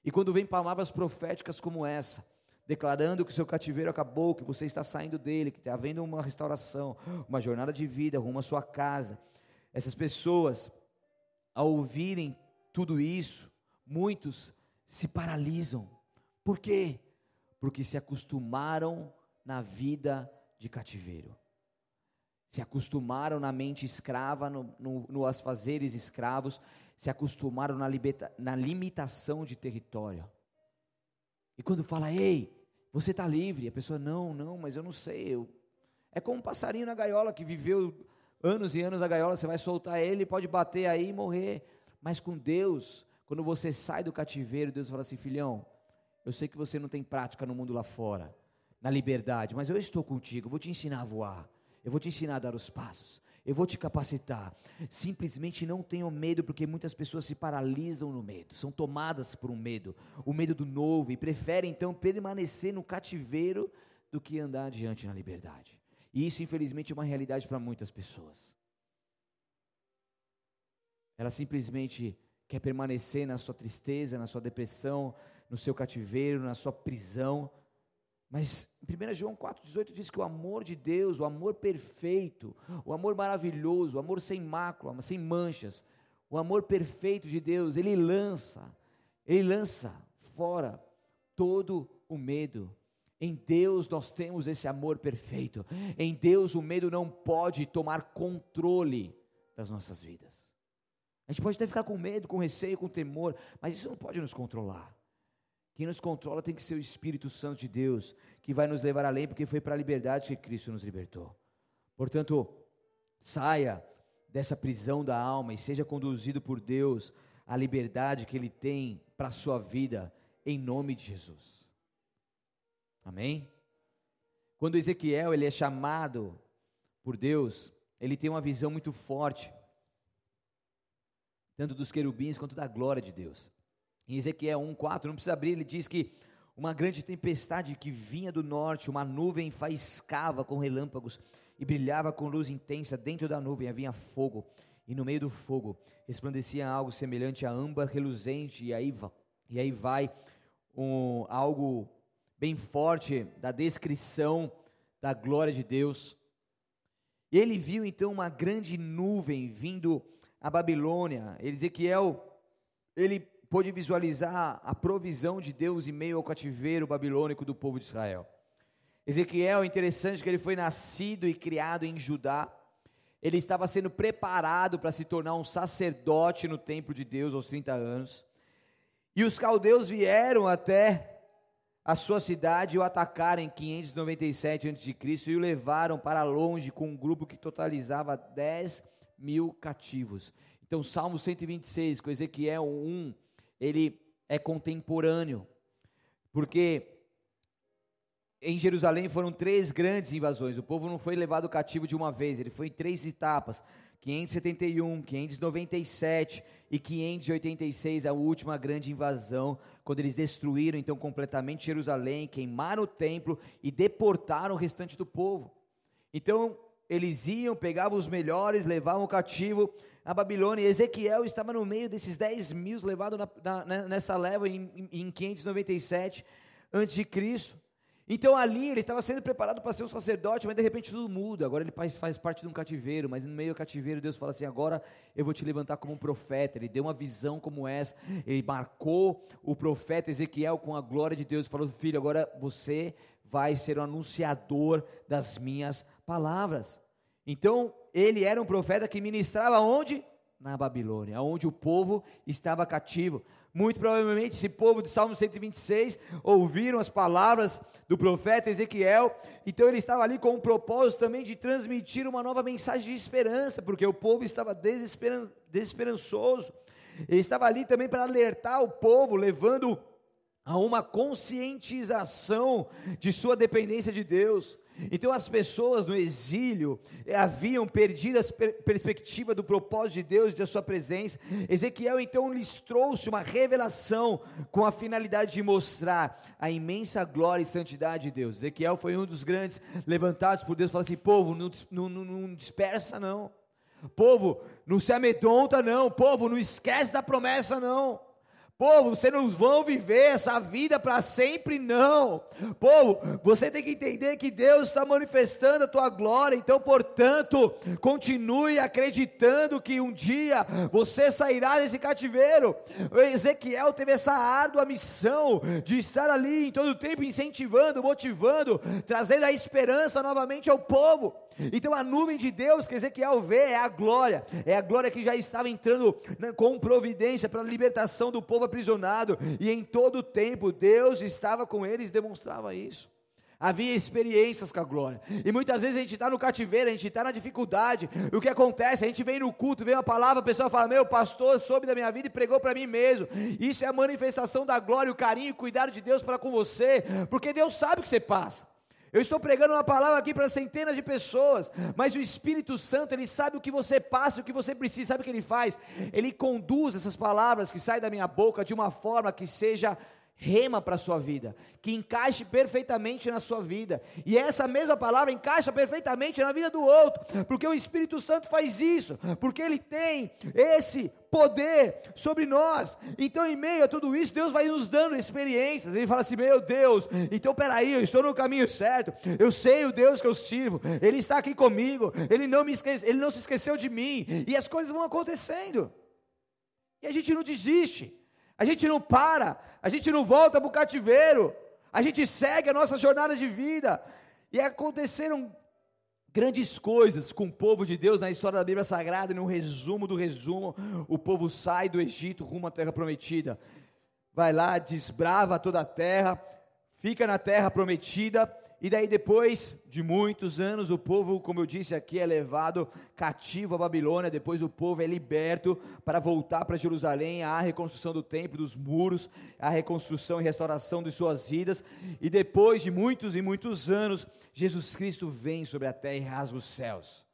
Speaker 1: E quando vem palavras proféticas como essa, declarando que seu cativeiro acabou, que você está saindo dele, que está havendo uma restauração, uma jornada de vida rumo à sua casa, essas pessoas, ao ouvirem tudo isso, muitos se paralisam. Por quê? Porque se acostumaram na vida de cativeiro se acostumaram na mente escrava, no, no, nos fazeres escravos, se acostumaram na, libeta, na limitação de território. E quando fala, ei, você está livre, a pessoa, não, não, mas eu não sei. Eu... É como um passarinho na gaiola que viveu anos e anos na gaiola, você vai soltar ele, pode bater aí e morrer. Mas com Deus, quando você sai do cativeiro, Deus fala assim: filhão, eu sei que você não tem prática no mundo lá fora, na liberdade, mas eu estou contigo, vou te ensinar a voar, eu vou te ensinar a dar os passos, eu vou te capacitar. Simplesmente não tenham medo, porque muitas pessoas se paralisam no medo, são tomadas por um medo, o medo do novo, e preferem então permanecer no cativeiro do que andar adiante na liberdade. E isso, infelizmente, é uma realidade para muitas pessoas. Ela simplesmente quer permanecer na sua tristeza, na sua depressão, no seu cativeiro, na sua prisão. Mas 1 João 4,18 diz que o amor de Deus, o amor perfeito, o amor maravilhoso, o amor sem mácula, sem manchas, o amor perfeito de Deus, ele lança, ele lança fora todo o medo. Em Deus nós temos esse amor perfeito. Em Deus o medo não pode tomar controle das nossas vidas. A gente pode até ficar com medo, com receio, com temor, mas isso não pode nos controlar. Quem nos controla tem que ser o Espírito Santo de Deus, que vai nos levar além, porque foi para a liberdade que Cristo nos libertou. Portanto, saia dessa prisão da alma e seja conduzido por Deus à liberdade que Ele tem para a sua vida, em nome de Jesus. Amém? Quando Ezequiel ele é chamado por Deus, ele tem uma visão muito forte tanto dos querubins quanto da glória de Deus. Em Ezequiel 1:4, não precisa abrir, ele diz que uma grande tempestade que vinha do norte, uma nuvem faiscava com relâmpagos e brilhava com luz intensa, dentro da nuvem havia fogo, e no meio do fogo resplandecia algo semelhante a âmbar reluzente, e aí, e aí vai um, algo bem forte da descrição da glória de Deus. E ele viu então uma grande nuvem vindo a Babilônia. Ezequiel, ele pôde visualizar a provisão de Deus em meio ao cativeiro babilônico do povo de Israel. Ezequiel, interessante que ele foi nascido e criado em Judá. Ele estava sendo preparado para se tornar um sacerdote no templo de Deus aos 30 anos. E os caldeus vieram até a sua cidade e o atacaram em 597 a.C. e o levaram para longe com um grupo que totalizava 10 mil cativos. Então, Salmo 126, com Ezequiel 1, ele é contemporâneo, porque em Jerusalém foram três grandes invasões. O povo não foi levado cativo de uma vez, ele foi em três etapas: 571, 597 e 586, a última grande invasão, quando eles destruíram então completamente Jerusalém, queimaram o templo e deportaram o restante do povo. Então, eles iam, pegavam os melhores, levavam o cativo a Babilônia. E Ezequiel estava no meio desses 10 mil levados na, na, nessa leva em, em 597 a.C. Então ali ele estava sendo preparado para ser um sacerdote, mas de repente tudo muda. Agora ele faz, faz, parte de um cativeiro, mas no meio do cativeiro Deus fala assim: agora eu vou te levantar como um profeta. Ele deu uma visão como essa. Ele marcou o profeta Ezequiel com a glória de Deus. Falou: filho, agora você vai ser o anunciador das minhas palavras. Então, ele era um profeta que ministrava onde? Na Babilônia, onde o povo estava cativo. Muito provavelmente esse povo de Salmo 126 ouviram as palavras do profeta Ezequiel, então ele estava ali com o propósito também de transmitir uma nova mensagem de esperança, porque o povo estava desesperan desesperançoso. Ele estava ali também para alertar o povo, levando a uma conscientização de sua dependência de Deus. Então as pessoas no exílio eh, haviam perdido a perspectiva do propósito de Deus e da sua presença. Ezequiel então lhes trouxe uma revelação com a finalidade de mostrar a imensa glória e santidade de Deus. Ezequiel foi um dos grandes levantados por Deus, falou assim: povo, não, não, não dispersa não. Povo, não se amedronta não. Povo, não esquece da promessa não. Povo, vocês não vão viver essa vida para sempre, não. Povo, você tem que entender que Deus está manifestando a tua glória, então, portanto, continue acreditando que um dia você sairá desse cativeiro. Ezequiel teve essa árdua missão de estar ali em todo o tempo incentivando, motivando, trazendo a esperança novamente ao povo. Então a nuvem de Deus que Ezequiel vê é a glória, é a glória que já estava entrando com providência para a libertação do povo aprisionado, e em todo o tempo Deus estava com eles e demonstrava isso. Havia experiências com a glória, e muitas vezes a gente está no cativeiro, a gente está na dificuldade, o que acontece? A gente vem no culto, vem uma palavra, a pessoa fala: Meu pastor soube da minha vida e pregou para mim mesmo. Isso é a manifestação da glória, o carinho e o cuidado de Deus para com você, porque Deus sabe o que você passa. Eu estou pregando uma palavra aqui para centenas de pessoas, mas o Espírito Santo, ele sabe o que você passa, o que você precisa, sabe o que ele faz? Ele conduz essas palavras que saem da minha boca de uma forma que seja rema para a sua vida, que encaixe perfeitamente na sua vida, e essa mesma palavra encaixa perfeitamente na vida do outro, porque o Espírito Santo faz isso, porque ele tem esse poder sobre nós. Então, em meio a tudo isso, Deus vai nos dando experiências. Ele fala assim: Meu Deus, então peraí, eu estou no caminho certo. Eu sei o Deus que eu sirvo. Ele está aqui comigo. Ele não me esquece, ele não se esqueceu de mim. E as coisas vão acontecendo. E a gente não desiste. A gente não para a gente não volta para o cativeiro, a gente segue a nossa jornada de vida. E aconteceram grandes coisas com o povo de Deus na história da Bíblia Sagrada, e no resumo do resumo, o povo sai do Egito rumo à terra prometida. Vai lá, desbrava toda a terra, fica na terra prometida, e daí, depois de muitos anos, o povo, como eu disse aqui, é levado cativo à Babilônia. Depois, o povo é liberto para voltar para Jerusalém. Há a reconstrução do templo, dos muros, a reconstrução e restauração de suas vidas. E depois de muitos e muitos anos, Jesus Cristo vem sobre a terra e rasga os céus.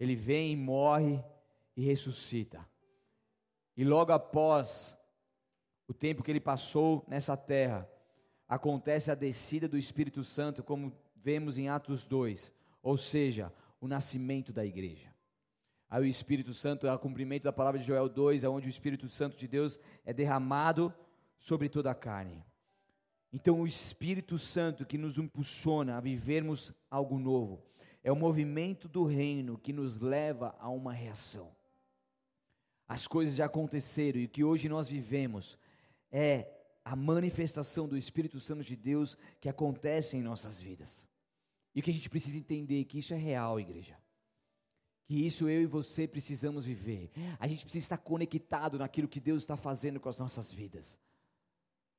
Speaker 1: Ele vem, morre e ressuscita. E logo após o tempo que ele passou nessa terra, acontece a descida do Espírito Santo, como vemos em Atos 2, ou seja, o nascimento da igreja. Aí o Espírito Santo é o cumprimento da palavra de Joel 2, onde o Espírito Santo de Deus é derramado sobre toda a carne. Então, o Espírito Santo que nos impulsiona a vivermos algo novo, é o movimento do reino que nos leva a uma reação. As coisas já aconteceram e o que hoje nós vivemos é a manifestação do Espírito Santo de Deus que acontece em nossas vidas. E o que a gente precisa entender é que isso é real, igreja. Que isso eu e você precisamos viver. A gente precisa estar conectado naquilo que Deus está fazendo com as nossas vidas.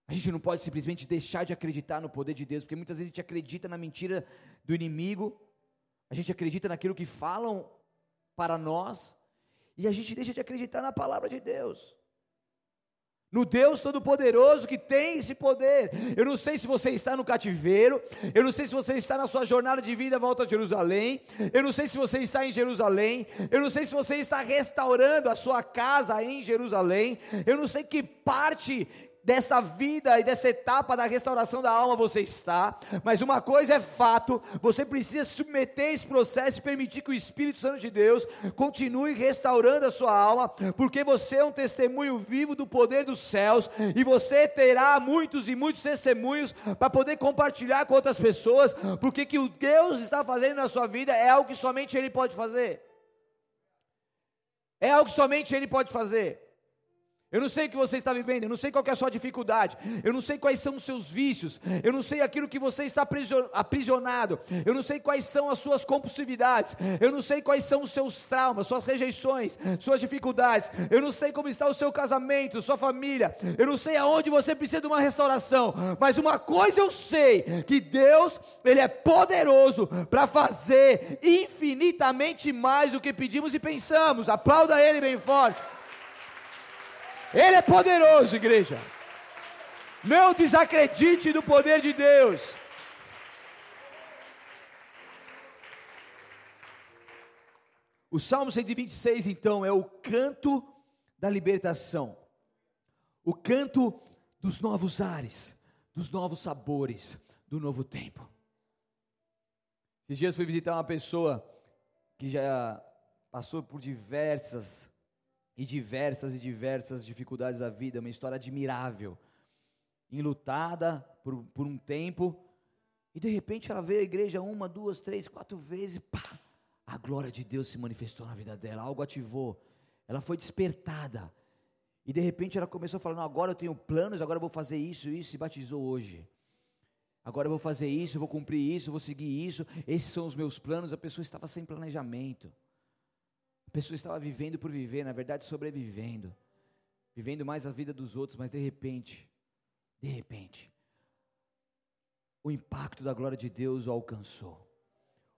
Speaker 1: A gente não pode simplesmente deixar de acreditar no poder de Deus, porque muitas vezes a gente acredita na mentira do inimigo, a gente acredita naquilo que falam para nós, e a gente deixa de acreditar na palavra de Deus no Deus Todo-Poderoso que tem esse poder. Eu não sei se você está no cativeiro, eu não sei se você está na sua jornada de vida volta a Jerusalém, eu não sei se você está em Jerusalém, eu não sei se você está restaurando a sua casa em Jerusalém, eu não sei que parte desta vida e dessa etapa da restauração da alma você está, mas uma coisa é fato: você precisa submeter esse processo e permitir que o Espírito Santo de Deus continue restaurando a sua alma, porque você é um testemunho vivo do poder dos céus e você terá muitos e muitos testemunhos para poder compartilhar com outras pessoas, porque que o Deus está fazendo na sua vida é algo que somente Ele pode fazer. É algo que somente Ele pode fazer. Eu não sei o que você está vivendo, eu não sei qual é a sua dificuldade, eu não sei quais são os seus vícios, eu não sei aquilo que você está aprisionado, eu não sei quais são as suas compulsividades, eu não sei quais são os seus traumas, suas rejeições, suas dificuldades, eu não sei como está o seu casamento, sua família, eu não sei aonde você precisa de uma restauração, mas uma coisa eu sei, que Deus, Ele é poderoso para fazer infinitamente mais do que pedimos e pensamos, aplauda Ele bem forte. Ele é poderoso, igreja. Não desacredite do poder de Deus. O Salmo 126, então, é o canto da libertação, o canto dos novos ares, dos novos sabores, do novo tempo. Esses dias fui visitar uma pessoa que já passou por diversas e diversas e diversas dificuldades da vida, uma história admirável, enlutada por, por um tempo, e de repente ela veio à igreja uma, duas, três, quatro vezes, pá, a glória de Deus se manifestou na vida dela, algo ativou, ela foi despertada, e de repente ela começou a falar: não, agora eu tenho planos, agora eu vou fazer isso, isso, e batizou hoje. Agora eu vou fazer isso, eu vou cumprir isso, eu vou seguir isso, esses são os meus planos. A pessoa estava sem planejamento pessoa estava vivendo por viver, na verdade sobrevivendo, vivendo mais a vida dos outros, mas de repente, de repente, o impacto da glória de Deus o alcançou.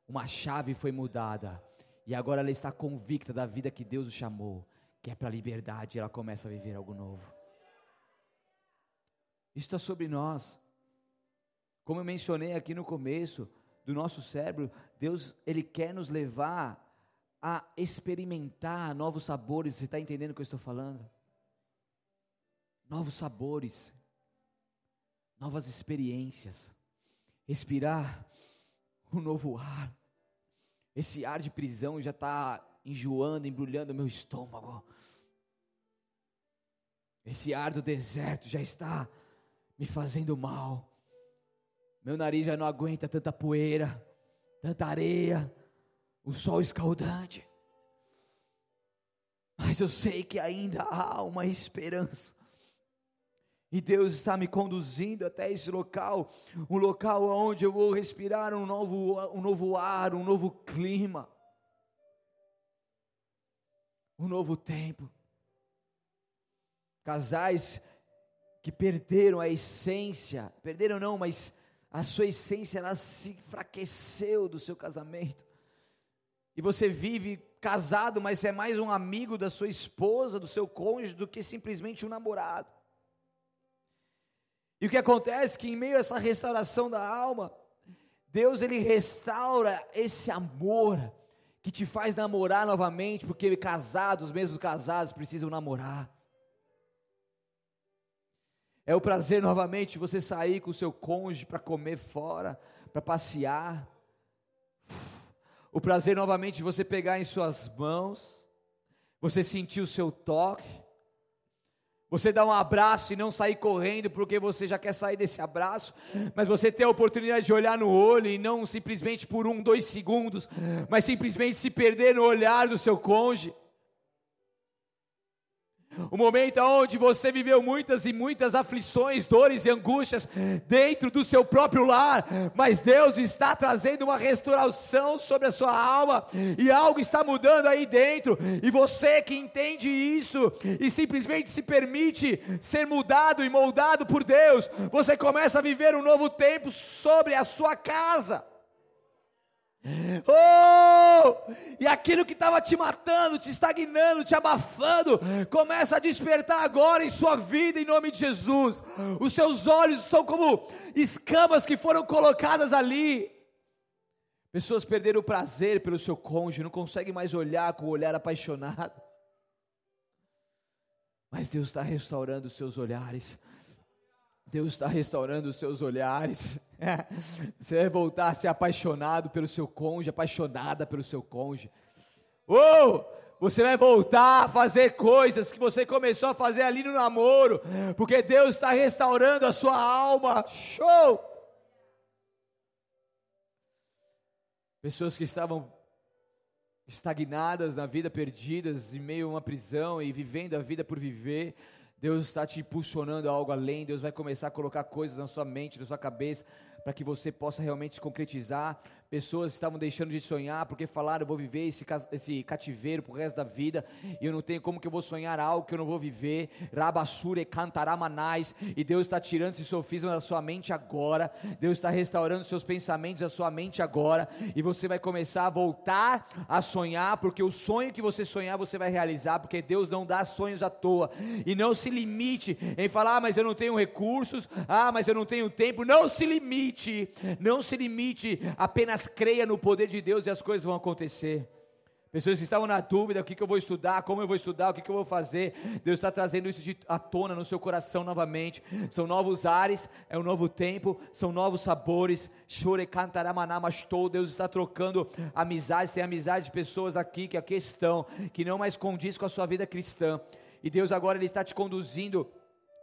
Speaker 1: Uma chave foi mudada e agora ela está convicta da vida que Deus o chamou, que é para a liberdade, e ela começa a viver algo novo. Isso está sobre nós. Como eu mencionei aqui no começo do nosso cérebro, Deus ele quer nos levar a experimentar novos sabores. Você está entendendo o que eu estou falando? Novos sabores, novas experiências, respirar um novo ar. Esse ar de prisão já está enjoando, embrulhando meu estômago. Esse ar do deserto já está me fazendo mal. Meu nariz já não aguenta tanta poeira, tanta areia, o sol escaldante. Mas eu sei que ainda há uma esperança. E Deus está me conduzindo até esse local, um local onde eu vou respirar um novo, um novo ar, um novo clima, um novo tempo. Casais que perderam a essência, perderam não, mas a sua essência ela se enfraqueceu do seu casamento. E você vive casado, mas é mais um amigo da sua esposa, do seu cônjuge, do que simplesmente um namorado. E o que acontece é que em meio a essa restauração da alma, Deus ele restaura esse amor que te faz namorar novamente, porque casados, mesmo casados, precisam namorar. É o prazer novamente você sair com o seu cônjuge para comer fora, para passear. O prazer novamente de você pegar em suas mãos, você sentir o seu toque você dar um abraço e não sair correndo porque você já quer sair desse abraço, mas você ter a oportunidade de olhar no olho e não simplesmente por um, dois segundos, mas simplesmente se perder no olhar do seu cônjuge. O momento onde você viveu muitas e muitas aflições, dores e angústias dentro do seu próprio lar, mas Deus está trazendo uma restauração sobre a sua alma e algo está mudando aí dentro. E você que entende isso e simplesmente se permite ser mudado e moldado por Deus, você começa a viver um novo tempo sobre a sua casa. Oh! E aquilo que estava te matando, te estagnando, te abafando, começa a despertar agora em sua vida, em nome de Jesus. Os seus olhos são como escamas que foram colocadas ali. Pessoas perderam o prazer pelo seu cônjuge, não conseguem mais olhar com o olhar apaixonado. Mas Deus está restaurando os seus olhares. Deus está restaurando os seus olhares. Você vai voltar a ser apaixonado pelo seu cônjuge, apaixonada pelo seu cônjuge. Oh, você vai voltar a fazer coisas que você começou a fazer ali no namoro, porque Deus está restaurando a sua alma. Show! Pessoas que estavam estagnadas na vida, perdidas, em meio a uma prisão e vivendo a vida por viver Deus está te impulsionando a algo além, Deus vai começar a colocar coisas na sua mente, na sua cabeça, para que você possa realmente concretizar. Pessoas estavam deixando de sonhar porque falaram: eu vou viver esse, esse cativeiro pro resto da vida, e eu não tenho como que eu vou sonhar algo que eu não vou viver. Rabassure cantaramanais, e Deus está tirando esse sofisma da sua mente agora, Deus está restaurando seus pensamentos da sua mente agora, e você vai começar a voltar a sonhar, porque o sonho que você sonhar você vai realizar, porque Deus não dá sonhos à toa, e não se limite em falar: ah, mas eu não tenho recursos, ah, mas eu não tenho tempo. Não se limite, não se limite apenas apenas creia no poder de Deus e as coisas vão acontecer. Pessoas que estavam na dúvida, o que, que eu vou estudar, como eu vou estudar, o que, que eu vou fazer. Deus está trazendo isso de, à tona no seu coração novamente. São novos ares, é um novo tempo, são novos sabores. Chore. Deus está trocando amizades. Tem amizade de pessoas aqui que aqui estão, que não mais condiz com a sua vida cristã. E Deus agora Ele está te conduzindo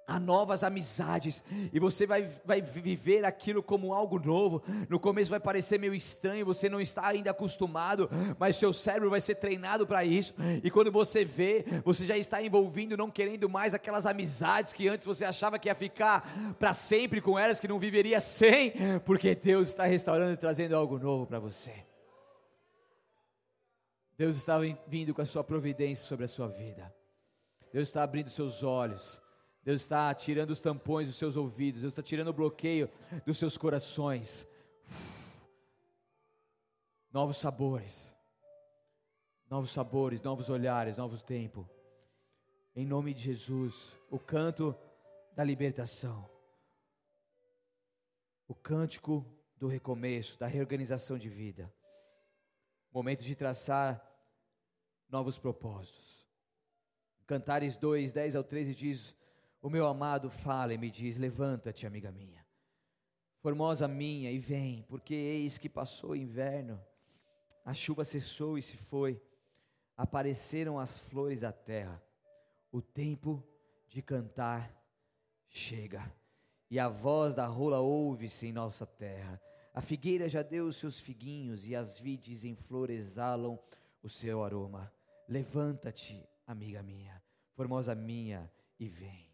Speaker 1: a novas amizades, e você vai, vai viver aquilo como algo novo. No começo vai parecer meio estranho, você não está ainda acostumado, mas seu cérebro vai ser treinado para isso. E quando você vê, você já está envolvido, não querendo mais aquelas amizades que antes você achava que ia ficar para sempre com elas, que não viveria sem, porque Deus está restaurando e trazendo algo novo para você. Deus está vindo com a sua providência sobre a sua vida. Deus está abrindo seus olhos. Deus está tirando os tampões dos seus ouvidos, Deus está tirando o bloqueio dos seus corações. Novos sabores, novos sabores, novos olhares, novos tempos. Em nome de Jesus, o canto da libertação. o cântico do recomeço, da reorganização de vida. Momento de traçar novos propósitos. Cantares 2, 10 ao 13 diz: O meu amado fala e me diz: Levanta-te, amiga minha. Formosa minha, e vem, porque eis que passou o inverno, a chuva cessou e se foi, apareceram as flores da terra. O tempo de cantar chega, e a voz da rola ouve-se em nossa terra. A figueira já deu os seus figuinhos, e as vides em flor exalam o seu aroma. Levanta-te, amiga minha, formosa minha, e vem.